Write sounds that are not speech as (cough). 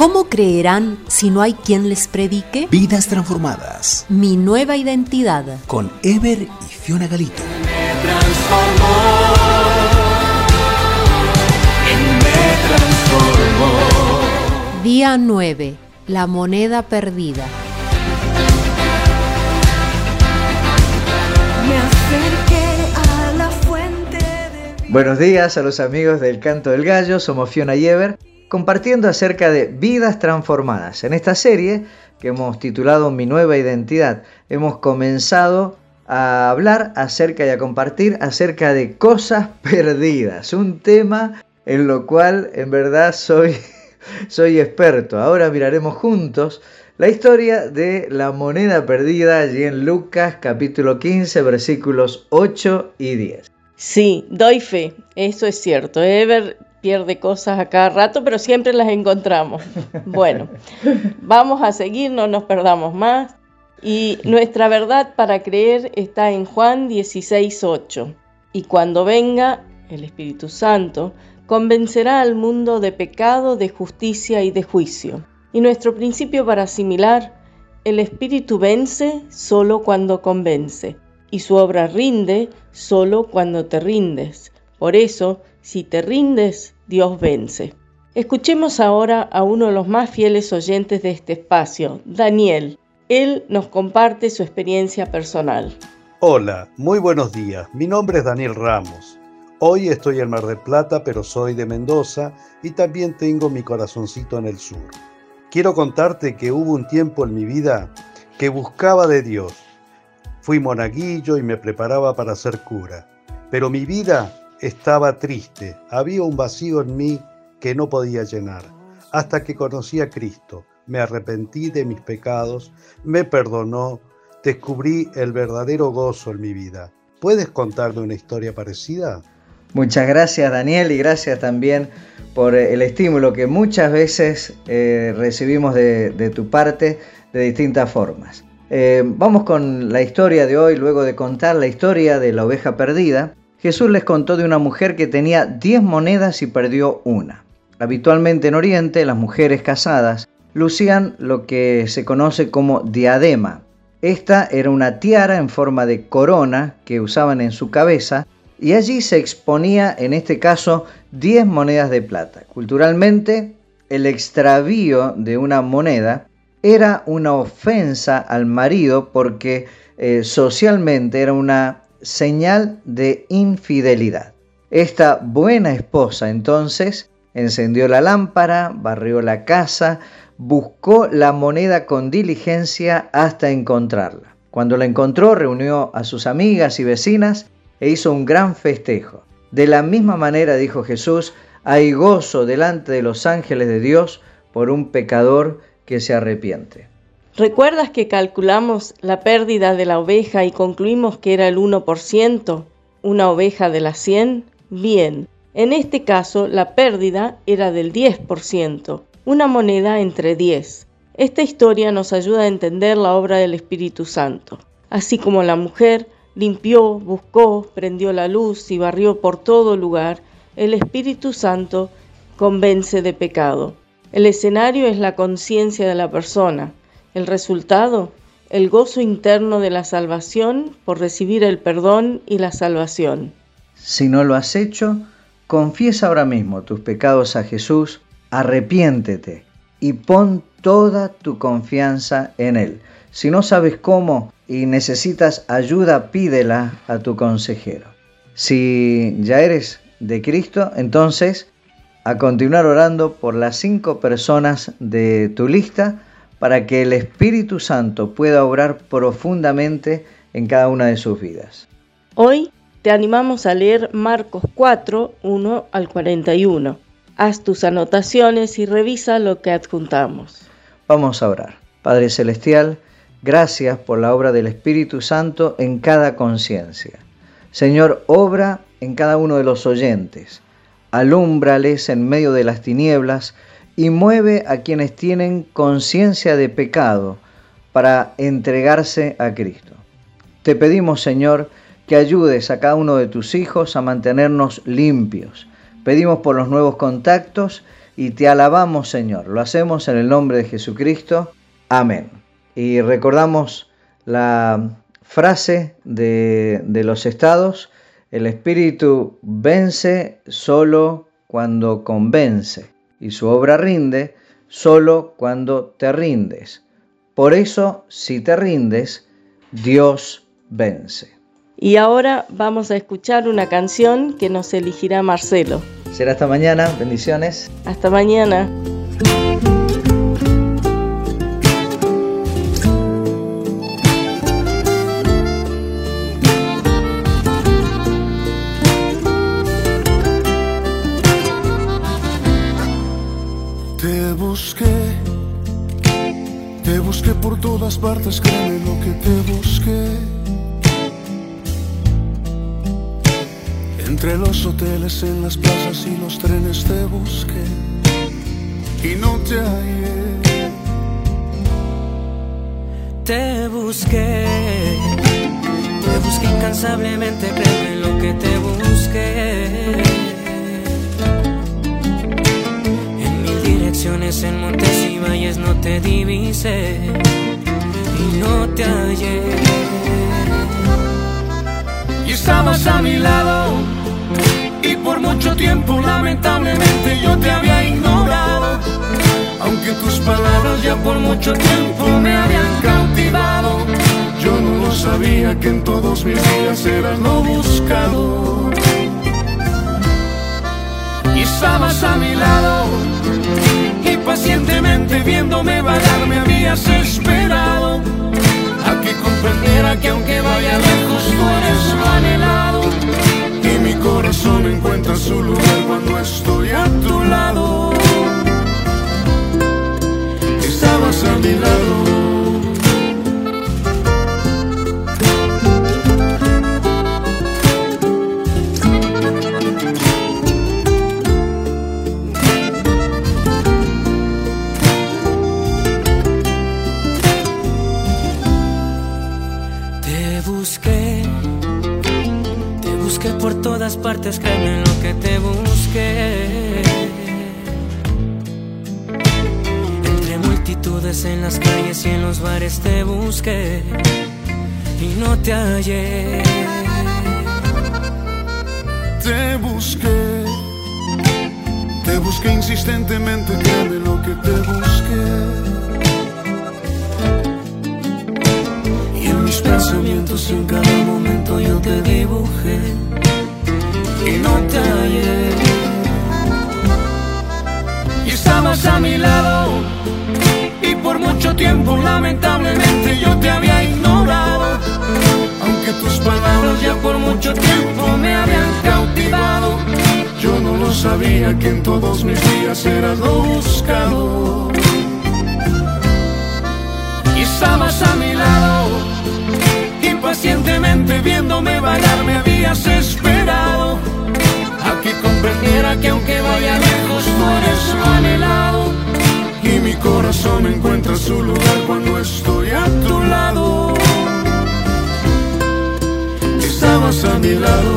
¿Cómo creerán si no hay quien les predique? Vidas transformadas. Mi nueva identidad. Con Ever y Fiona Galito. Día 9. La moneda perdida. Buenos días a los amigos del Canto del Gallo, somos Fiona y Ever, compartiendo acerca de vidas transformadas. En esta serie que hemos titulado Mi nueva identidad, hemos comenzado a hablar acerca y a compartir acerca de cosas (laughs) perdidas, un tema en lo cual en verdad soy, (laughs) soy experto. Ahora miraremos juntos la historia de la moneda perdida allí en Lucas capítulo 15 versículos 8 y 10. Sí, doy fe, eso es cierto. Ever pierde cosas a cada rato, pero siempre las encontramos. Bueno, vamos a seguir, no nos perdamos más. Y nuestra verdad para creer está en Juan 16:8. Y cuando venga el Espíritu Santo, convencerá al mundo de pecado, de justicia y de juicio. Y nuestro principio para asimilar, el Espíritu vence solo cuando convence y su obra rinde solo cuando te rindes. Por eso, si te rindes, Dios vence. Escuchemos ahora a uno de los más fieles oyentes de este espacio, Daniel. Él nos comparte su experiencia personal. Hola, muy buenos días. Mi nombre es Daniel Ramos. Hoy estoy en Mar del Plata, pero soy de Mendoza y también tengo mi corazoncito en el sur. Quiero contarte que hubo un tiempo en mi vida que buscaba de Dios Fui monaguillo y me preparaba para ser cura, pero mi vida estaba triste, había un vacío en mí que no podía llenar, hasta que conocí a Cristo, me arrepentí de mis pecados, me perdonó, descubrí el verdadero gozo en mi vida. ¿Puedes contarme una historia parecida? Muchas gracias Daniel y gracias también por el estímulo que muchas veces eh, recibimos de, tu parte de distintas formas. Eh, vamos con la historia de hoy, luego de contar la historia de la oveja perdida. Jesús les contó de una mujer que tenía 10 monedas y perdió una. Habitualmente en Oriente las mujeres casadas lucían lo que se conoce como diadema. Esta era una tiara en forma de corona que usaban en su cabeza y allí se exponía en este caso 10 monedas de plata. Culturalmente, el extravío de una moneda era una ofensa al marido porque eh, socialmente era una señal de infidelidad. Esta buena esposa entonces encendió la lámpara, barrió la casa, buscó la moneda con diligencia hasta encontrarla. Cuando la encontró, reunió a sus amigas y vecinas e hizo un gran festejo. De la misma manera, dijo Jesús, hay gozo delante de los ángeles de Dios por un pecador que se arrepiente. ¿Recuerdas que calculamos la pérdida de la oveja y concluimos que era el 1%, una oveja de las 100? Bien, en este caso la pérdida era del 10%, una moneda entre 10. Esta historia nos ayuda a entender la obra del Espíritu Santo. Así como la mujer limpió, buscó, prendió la luz y barrió por todo lugar, el Espíritu Santo convence de pecado. El escenario es la conciencia de la persona. El resultado, el gozo interno de la salvación por recibir el perdón y la salvación. Si no lo has hecho, confiesa ahora mismo tus pecados a Jesús, arrepiéntete y pon toda tu confianza en Él. Si no sabes cómo y necesitas ayuda, pídela a tu consejero. Si ya eres de Cristo, entonces a continuar orando por las cinco personas de tu lista para que el Espíritu Santo pueda obrar profundamente en cada una de sus vidas. Hoy te animamos a leer Marcos 4, 1 al 41. Haz tus anotaciones y revisa lo que adjuntamos. Vamos a orar. Padre Celestial, gracias por la obra del Espíritu Santo en cada conciencia. Señor, obra en cada uno de los oyentes alúmbrales en medio de las tinieblas y mueve a quienes tienen conciencia de pecado para entregarse a Cristo. Te pedimos, Señor, que ayudes a cada uno de tus hijos a mantenernos limpios. Pedimos por los nuevos contactos y te alabamos Señor. Lo hacemos en el nombre de Jesucristo. Amén. Y recordamos la frase de, los estados, el espíritu vence solo cuando convence y su obra rinde solo cuando te rindes. Por eso, si te rindes, Dios vence. Y ahora vamos a escuchar una canción que nos elegirá Marcelo. Será hasta mañana, bendiciones. Hasta mañana. Te busqué por todas partes, créeme lo que te busqué. Entre los hoteles, en las plazas y los trenes te busqué y no te hallé. Te busqué, te busqué incansablemente, créeme lo que te busqué. En montes y valles no te divisé y no te hallé. Y estabas a mi lado y por mucho tiempo lamentablemente yo te había ignorado. Aunque tus palabras ya por mucho tiempo me habían cautivado, yo no lo sabía que en todos mis días eras lo buscado. Y estabas a mi lado pacientemente viéndome vagar me habías esperado a que comprendiera que aunque vaya lejos tú eres lo anhelado y mi corazón encuentra su lugar cuando estoy a tu lado. Estabas a mi lado. Partes, créeme lo que te busqué. Entre multitudes en las calles y en los bares te busqué y no te hallé. Te busqué, te busqué insistentemente, créeme lo que te busqué. Y en mis pensamientos en cada momento yo te dibujé mucho tiempo lamentablemente yo te había ignorado. Aunque tus palabras ya por mucho tiempo me habían cautivado, yo no lo sabía que en todos mis días eras lo buscado. Y estabas a mi lado, impacientemente viéndome vagar me habías mi lado.